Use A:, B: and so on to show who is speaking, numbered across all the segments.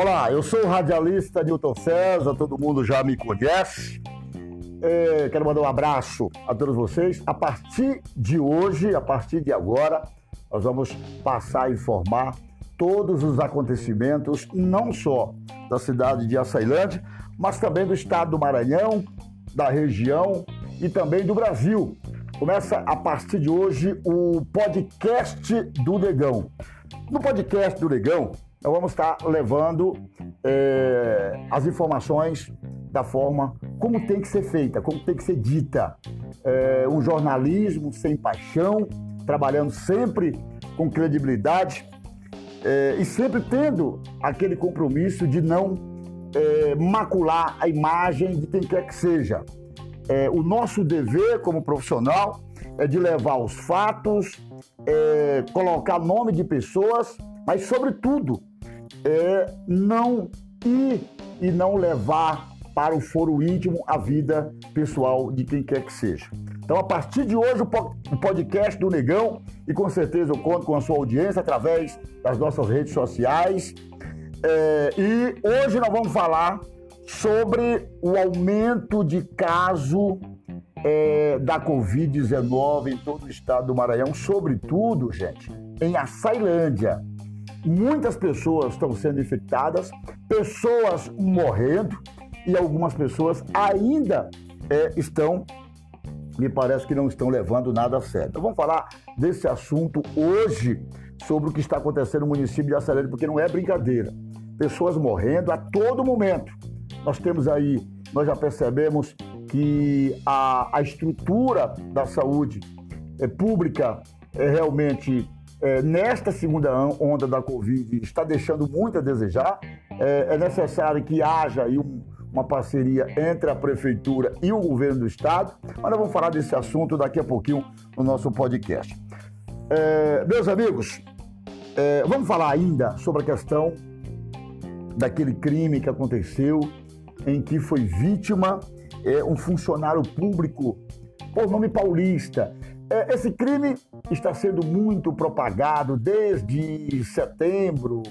A: Olá, eu sou o radialista Newton César, todo mundo já me conhece. É, quero mandar um abraço a todos vocês. A partir de hoje, a partir de agora, nós vamos passar a informar todos os acontecimentos, não só da cidade de Açailândia, mas também do estado do Maranhão, da região e também do Brasil. Começa a partir de hoje o podcast do Negão. No podcast do Negão, nós vamos estar levando é, as informações da forma como tem que ser feita, como tem que ser dita. É, um jornalismo sem paixão, trabalhando sempre com credibilidade é, e sempre tendo aquele compromisso de não é, macular a imagem de quem quer que seja. É, o nosso dever como profissional é de levar os fatos, é, colocar nome de pessoas, mas, sobretudo, é não ir e não levar para o foro íntimo a vida pessoal de quem quer que seja. Então, a partir de hoje, o podcast do Negão, e com certeza eu conto com a sua audiência através das nossas redes sociais. É, e hoje nós vamos falar sobre o aumento de caso é, da Covid-19 em todo o estado do Maranhão, sobretudo, gente, em Açailândia. Muitas pessoas estão sendo infectadas, pessoas morrendo e algumas pessoas ainda é, estão, me parece que não estão levando nada a sério. Então vamos falar desse assunto hoje, sobre o que está acontecendo no município de Açailândia, porque não é brincadeira. Pessoas morrendo a todo momento. Nós temos aí, nós já percebemos que a, a estrutura da saúde é, pública é realmente é, nesta segunda onda da Covid está deixando muito a desejar. É, é necessário que haja aí um, uma parceria entre a Prefeitura e o governo do Estado, mas nós vamos falar desse assunto daqui a pouquinho no nosso podcast. É, meus amigos, é, vamos falar ainda sobre a questão daquele crime que aconteceu em que foi vítima é, um funcionário público por nome paulista. É, esse crime está sendo muito propagado desde setembro,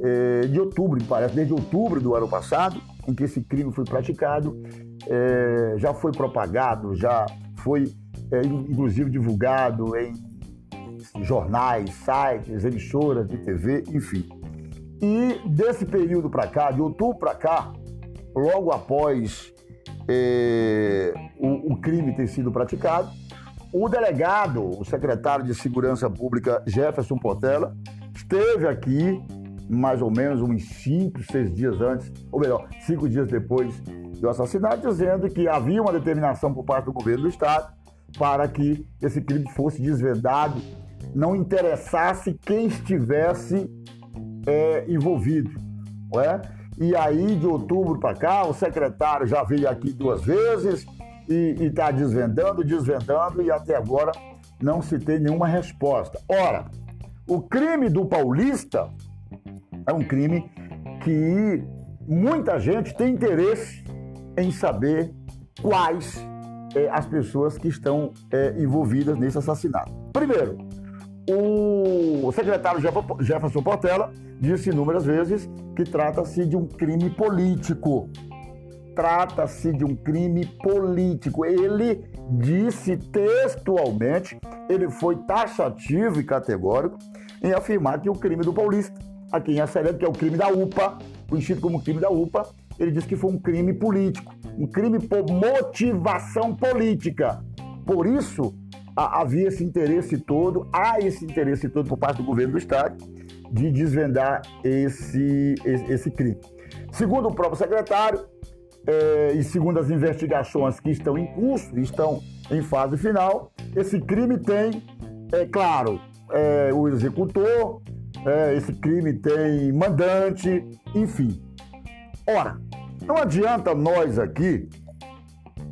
A: é, de outubro, parece, desde outubro do ano passado, em que esse crime foi praticado. É, já foi propagado, já foi é, inclusive divulgado em jornais, sites, emissoras de TV, enfim. E desse período para cá, de outubro para cá, logo após é, o, o crime ter sido praticado, o delegado, o secretário de Segurança Pública, Jefferson Portela, esteve aqui mais ou menos uns cinco, seis dias antes, ou melhor, cinco dias depois do assassinato, dizendo que havia uma determinação por parte do governo do Estado para que esse crime fosse desvendado, não interessasse quem estivesse é, envolvido. Não é? E aí, de outubro para cá, o secretário já veio aqui duas vezes e está desvendando, desvendando, e até agora não se tem nenhuma resposta. Ora, o crime do paulista é um crime que muita gente tem interesse em saber quais é, as pessoas que estão é, envolvidas nesse assassinato. Primeiro, o secretário Jefferson Portela disse inúmeras vezes que trata-se de um crime político. Trata-se de um crime político. Ele disse textualmente, ele foi taxativo e categórico em afirmar que o crime do Paulista, aqui em Açaré, que é o crime da UPA, conhecido como crime da UPA, ele disse que foi um crime político, um crime por motivação política. Por isso, havia esse interesse todo, há esse interesse todo por parte do governo do Estado de desvendar esse, esse, esse crime. Segundo o próprio secretário, é, e segundo as investigações que estão em curso, estão em fase final, esse crime tem, é claro, é, o executor, é, esse crime tem mandante, enfim. Ora, não adianta nós aqui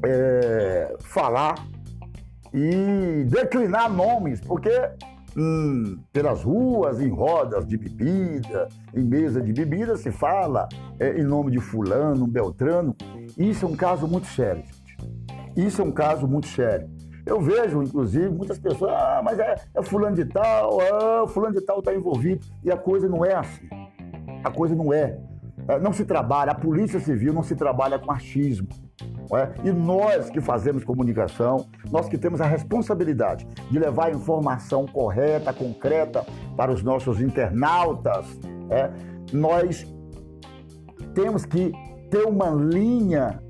A: é, falar e declinar nomes, porque hum, pelas ruas, em rodas de bebida, em mesa de bebida, se fala é, em nome de fulano, beltrano. Isso é um caso muito sério, gente. Isso é um caso muito sério. Eu vejo, inclusive, muitas pessoas, ah, mas é, é fulano de tal, ah, fulano de tal está envolvido. E a coisa não é assim. A coisa não é. é, não se trabalha, a Polícia Civil não se trabalha com achismo. É? E nós que fazemos comunicação, nós que temos a responsabilidade de levar a informação correta, concreta para os nossos internautas, é? nós temos que ter uma linha,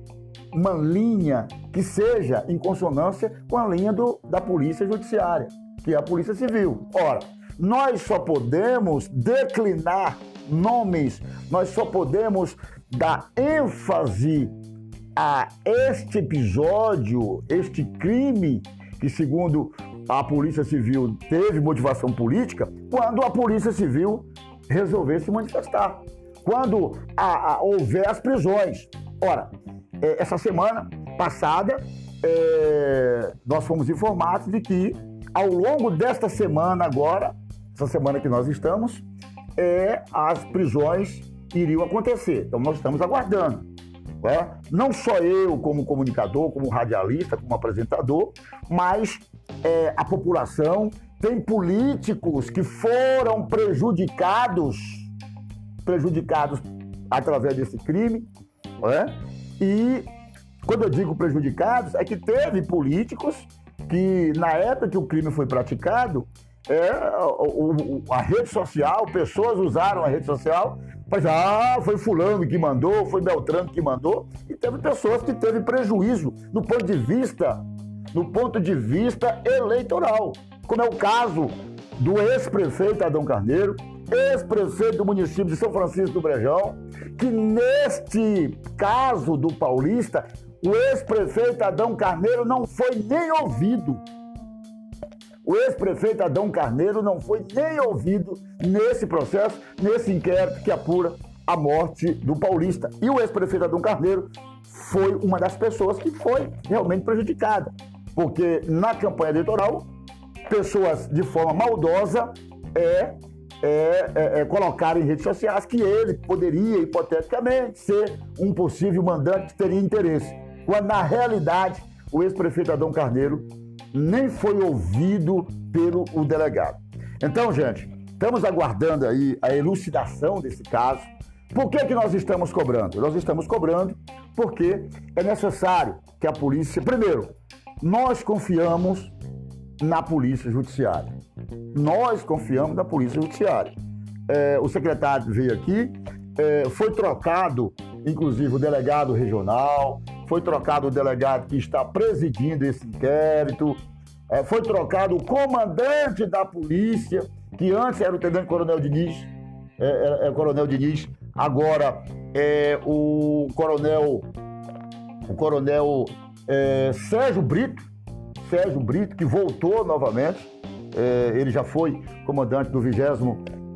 A: uma linha que seja em consonância com a linha do, da Polícia Judiciária, que é a Polícia Civil. Ora, nós só podemos declinar nomes, nós só podemos dar ênfase a este episódio, este crime que, segundo a Polícia Civil, teve motivação política, quando a Polícia Civil resolver se manifestar, quando a, a, houver as prisões. Ora, é, essa semana passada, é, nós fomos informados de que, ao longo desta semana agora, essa semana que nós estamos, é, as prisões iriam acontecer. Então, nós estamos aguardando. Né? Não só eu, como comunicador, como radialista, como apresentador, mas é, a população tem políticos que foram prejudicados, prejudicados através desse crime, né? e quando eu digo prejudicados, é que teve políticos que, na época que o crime foi praticado, é, a rede social, pessoas usaram a rede social mas, ah, foi fulano que mandou, foi Beltrano que mandou. E teve pessoas que teve prejuízo do ponto de vista, do ponto de vista eleitoral. Como é o caso do ex-prefeito Adão Carneiro, ex-prefeito do município de São Francisco do Brejão, que neste caso do Paulista, o ex-prefeito Adão Carneiro não foi nem ouvido. O ex-prefeito Adão Carneiro não foi nem ouvido nesse processo, nesse inquérito que apura a morte do paulista. E o ex-prefeito Adão Carneiro foi uma das pessoas que foi realmente prejudicada, porque na campanha eleitoral, pessoas de forma maldosa é, é, é, é em redes sociais que ele poderia, hipoteticamente, ser um possível mandante que teria interesse, quando na realidade o ex-prefeito Adão Carneiro nem foi ouvido pelo o delegado. Então, gente, estamos aguardando aí a elucidação desse caso. Por que, que nós estamos cobrando? Nós estamos cobrando porque é necessário que a polícia. Primeiro, nós confiamos na polícia judiciária. Nós confiamos na polícia judiciária. É, o secretário veio aqui, é, foi trocado, inclusive, o delegado regional, foi trocado o delegado que está presidindo esse inquérito, é, foi trocado o comandante da polícia, que antes era o tenente coronel Diniz, é, é, é coronel Diniz, agora é o coronel, o coronel é, Sérgio Brito, Sérgio Brito, que voltou novamente, é, ele já foi comandante do 20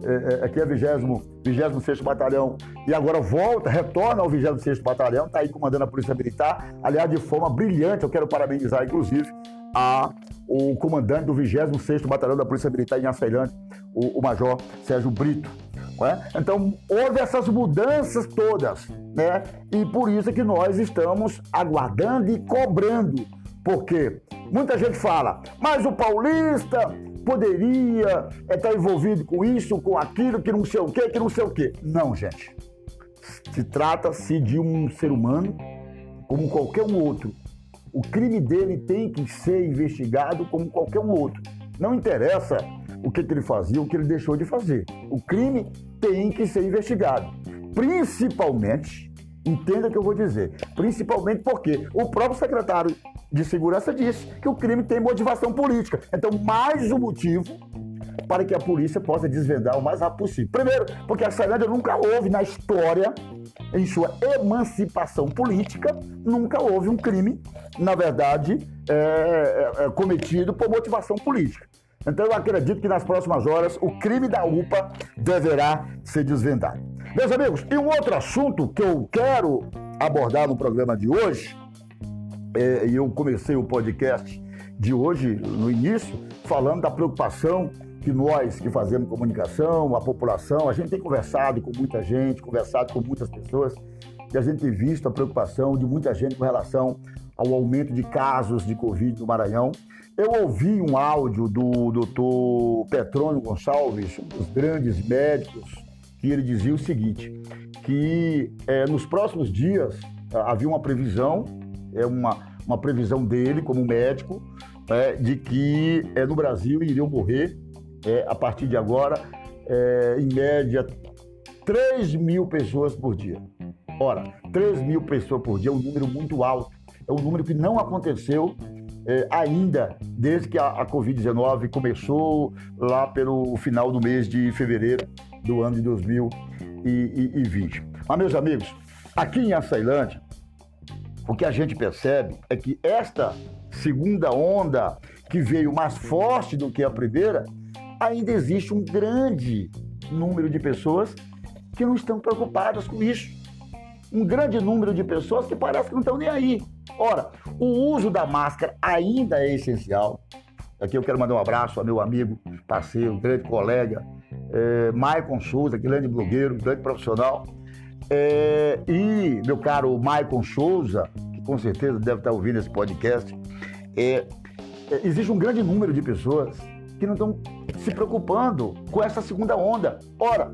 A: é, é, aqui é 26 Batalhão, e agora volta, retorna ao 26 Batalhão, está aí comandando a Polícia Militar, aliás, de forma brilhante, eu quero parabenizar, inclusive, a, o comandante do 26 Batalhão da Polícia Militar em Açailândia, o, o Major Sérgio Brito. É? Então, houve essas mudanças todas, né? E por isso é que nós estamos aguardando e cobrando. Porque muita gente fala, mas o paulista poderia estar envolvido com isso, com aquilo, que não sei o quê, que não sei o quê. Não, gente. Se trata-se de um ser humano como qualquer um outro. O crime dele tem que ser investigado como qualquer um outro. Não interessa o que, que ele fazia, o que ele deixou de fazer. O crime tem que ser investigado. Principalmente, entenda o que eu vou dizer, principalmente porque o próprio secretário de Segurança disse que o crime tem motivação política. Então, mais um motivo para que a polícia possa desvendar o mais rápido possível. Primeiro, porque a Ceilândia nunca houve na história, em sua emancipação política, nunca houve um crime, na verdade, é, é, é, cometido por motivação política. Então eu acredito que nas próximas horas o crime da UPA deverá ser desvendado. Meus amigos, e um outro assunto que eu quero abordar no programa de hoje é, eu comecei o podcast de hoje, no início, falando da preocupação que nós que fazemos comunicação, a população, a gente tem conversado com muita gente, conversado com muitas pessoas, e a gente tem visto a preocupação de muita gente com relação ao aumento de casos de Covid no Maranhão. Eu ouvi um áudio do doutor Petrônio Gonçalves, um dos grandes médicos, que ele dizia o seguinte, que é, nos próximos dias havia uma previsão, é uma, uma previsão dele como médico, é, de que é, no Brasil iriam morrer, é, a partir de agora, é, em média, 3 mil pessoas por dia. Ora, 3 mil pessoas por dia é um número muito alto. É um número que não aconteceu é, ainda desde que a, a Covid-19 começou lá pelo final do mês de fevereiro do ano de 2020. Mas, meus amigos, aqui em Açailândia, o que a gente percebe é que esta segunda onda, que veio mais forte do que a primeira, ainda existe um grande número de pessoas que não estão preocupadas com isso. Um grande número de pessoas que parece que não estão nem aí. Ora, o uso da máscara ainda é essencial. Aqui eu quero mandar um abraço ao meu amigo, parceiro, grande colega, é, Maicon Souza, grande blogueiro, grande profissional. É, e meu caro Maicon Souza, que com certeza deve estar ouvindo esse podcast, é, é, existe um grande número de pessoas que não estão se preocupando com essa segunda onda. Ora,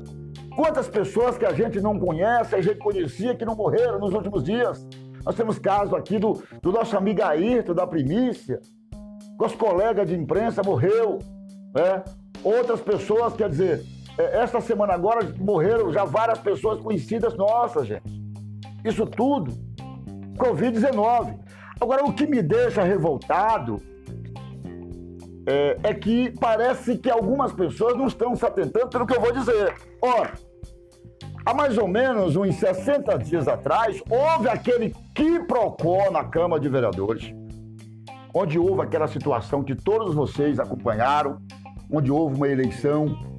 A: quantas pessoas que a gente não conhece, a gente conhecia que não morreram nos últimos dias? Nós temos caso aqui do, do nosso amigo Ayrton, da Primícia, com os colegas de imprensa, morreu. Né? Outras pessoas, quer dizer, esta semana agora morreram já várias pessoas conhecidas nossas, gente. Isso tudo, Covid-19. Agora, o que me deixa revoltado é, é, que parece que algumas pessoas não estão se atentando pelo que eu vou dizer. Ora, há mais ou menos uns 60 dias atrás, houve aquele quiprocó na Câmara de Vereadores, onde houve aquela situação que todos vocês acompanharam, onde houve uma eleição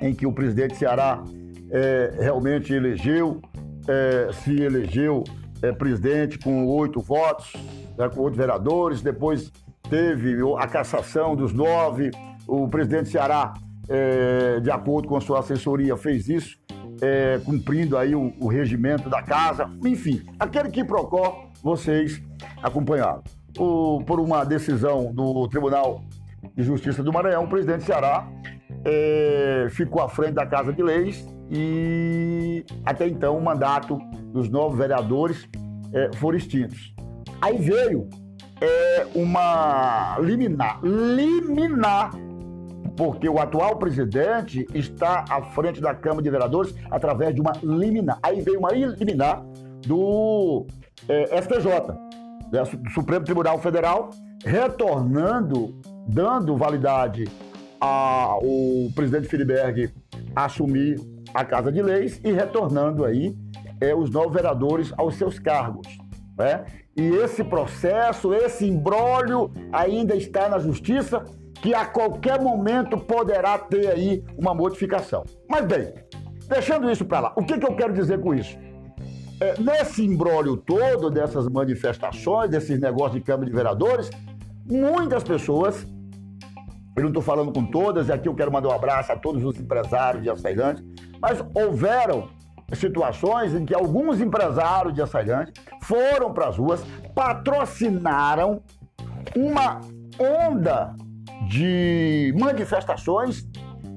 A: em que o presidente Ceará é, realmente elegeu, é, se elegeu é, presidente com oito votos, né, com oito vereadores, depois teve a cassação dos nove, o presidente Ceará, é, de acordo com a sua assessoria, fez isso, é, cumprindo aí o, o, regimento da casa, enfim, aquele que Procó vocês acompanharam. O, por uma decisão do Tribunal de Justiça do Maranhão, o presidente Ceará é, ficou à frente da Casa de Leis e até então o mandato dos novos vereadores é, foram extintos. Aí veio é, uma liminar, liminar, porque o atual presidente está à frente da Câmara de Vereadores através de uma liminar. Aí veio uma liminar do é, STJ, né, do Supremo Tribunal Federal, retornando, dando validade ao presidente Filiberg assumir a Casa de Leis e retornando aí é, os novos vereadores aos seus cargos. Né? E esse processo, esse imbróglio ainda está na justiça, que a qualquer momento poderá ter aí uma modificação. Mas bem, deixando isso para lá, o que, que eu quero dizer com isso? É, nesse imbróglio todo, dessas manifestações, desses negócios de Câmara de Vereadores, muitas pessoas, eu não estou falando com todas, e aqui eu quero mandar um abraço a todos os empresários de Açailândia, mas houveram situações em que alguns empresários de Açailândia foram para as ruas, patrocinaram uma onda de manifestações,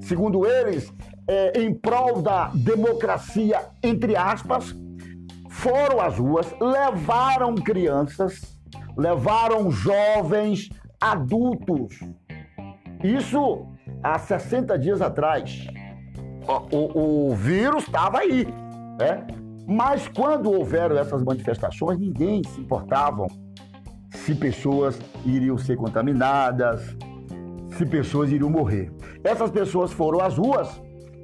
A: segundo eles, é, em prol da democracia, entre aspas, foram às ruas, levaram crianças, levaram jovens, adultos. Isso há 60 dias atrás. O, o, vírus estava aí. Né? Mas quando houveram essas manifestações, ninguém se importava se pessoas iriam ser contaminadas, se pessoas iriam morrer. Essas pessoas foram às ruas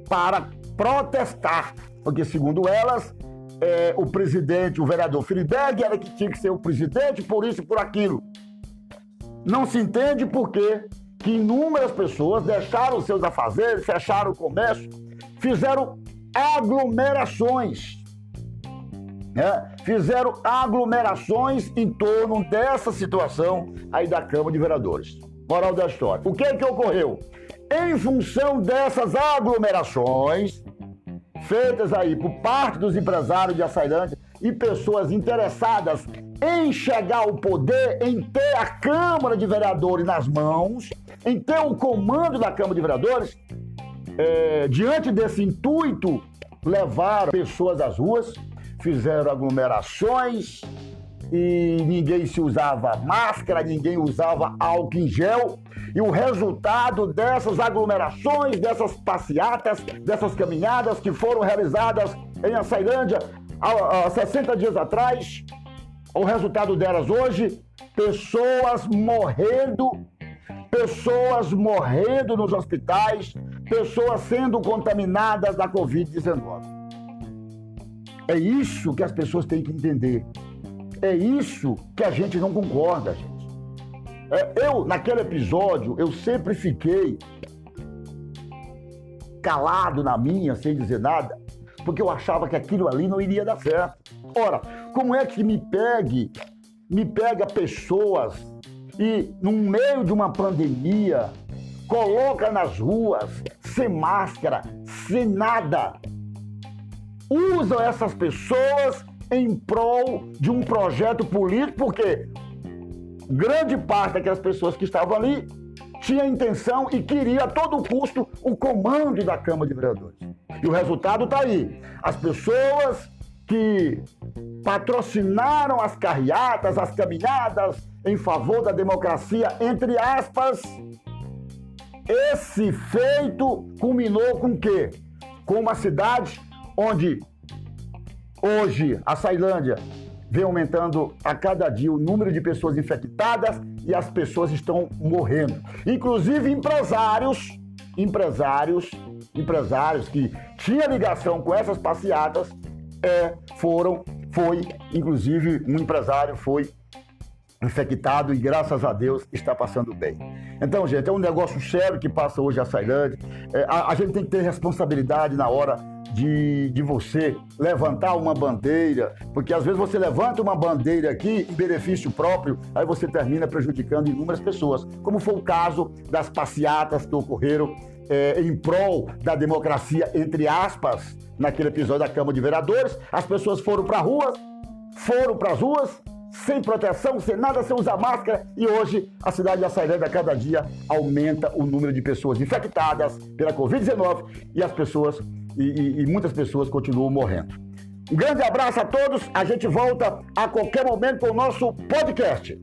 A: para protestar, porque, segundo elas, é, o presidente, o vereador Filiberg, era que tinha que ser o presidente, por isso e por aquilo. Não se entende por quê que inúmeras pessoas deixaram seus afazeres, fecharam o comércio, fizeram aglomerações. Né? Fizeram aglomerações em torno dessa situação aí da Câmara de Vereadores. Moral da história. O que é que ocorreu? Em função dessas aglomerações feitas aí por parte dos empresários de Açailândia e pessoas interessadas em chegar ao poder, em ter a Câmara de Vereadores nas mãos, ter o comando da Câmara de Vereadores, é, diante desse intuito, levaram pessoas às ruas, fizeram aglomerações e ninguém se usava máscara, ninguém usava álcool em gel. E o resultado dessas aglomerações, dessas passeatas, dessas caminhadas que foram realizadas em Açailândia há, há 60 dias atrás, o resultado delas hoje, pessoas morrendo, pessoas morrendo nos hospitais, pessoas sendo contaminadas da Covid-19. É isso que as pessoas têm que entender. É isso que a gente não concorda, gente. É, eu, naquele episódio, eu sempre fiquei calado na minha, sem dizer nada, porque eu achava que aquilo ali não iria dar certo. Ora, como é que me pegue, me pega pessoas e, no meio de uma pandemia, coloca nas ruas, sem máscara, sem nada, usam essas pessoas em prol de um projeto político, porque grande parte daquelas pessoas que estavam ali tinha intenção e queria a todo custo o comando da Câmara de Vereadores. E o resultado está aí. As pessoas que patrocinaram as carreatas, as caminhadas em favor da democracia, entre aspas, esse feito culminou com o quê? Com uma cidade onde hoje a Sailândia vem aumentando a cada dia o número de pessoas infectadas e as pessoas estão morrendo. Inclusive empresários, empresários, empresários que tinham ligação com essas passeatas, é, foram, foi, inclusive um empresário foi infectado e graças a Deus está passando bem. Então, gente, é um negócio sério que passa hoje a Sailândia. É, a, a gente tem que ter responsabilidade na hora de, de você levantar uma bandeira, porque às vezes você levanta uma bandeira aqui em benefício próprio, aí você termina prejudicando inúmeras pessoas, como foi o caso das passeatas que ocorreram é, em prol da democracia, entre aspas, naquele episódio da Câmara de Vereadores. As pessoas foram para rua, foram para as ruas, sem proteção, sem nada, sem usar máscara, e hoje a cidade de Açailândia, cada dia, aumenta o número de pessoas infectadas pela Covid-19 e as pessoas e, e, e muitas pessoas continuam morrendo. Um grande abraço a todos. A gente volta a qualquer momento com o nosso podcast.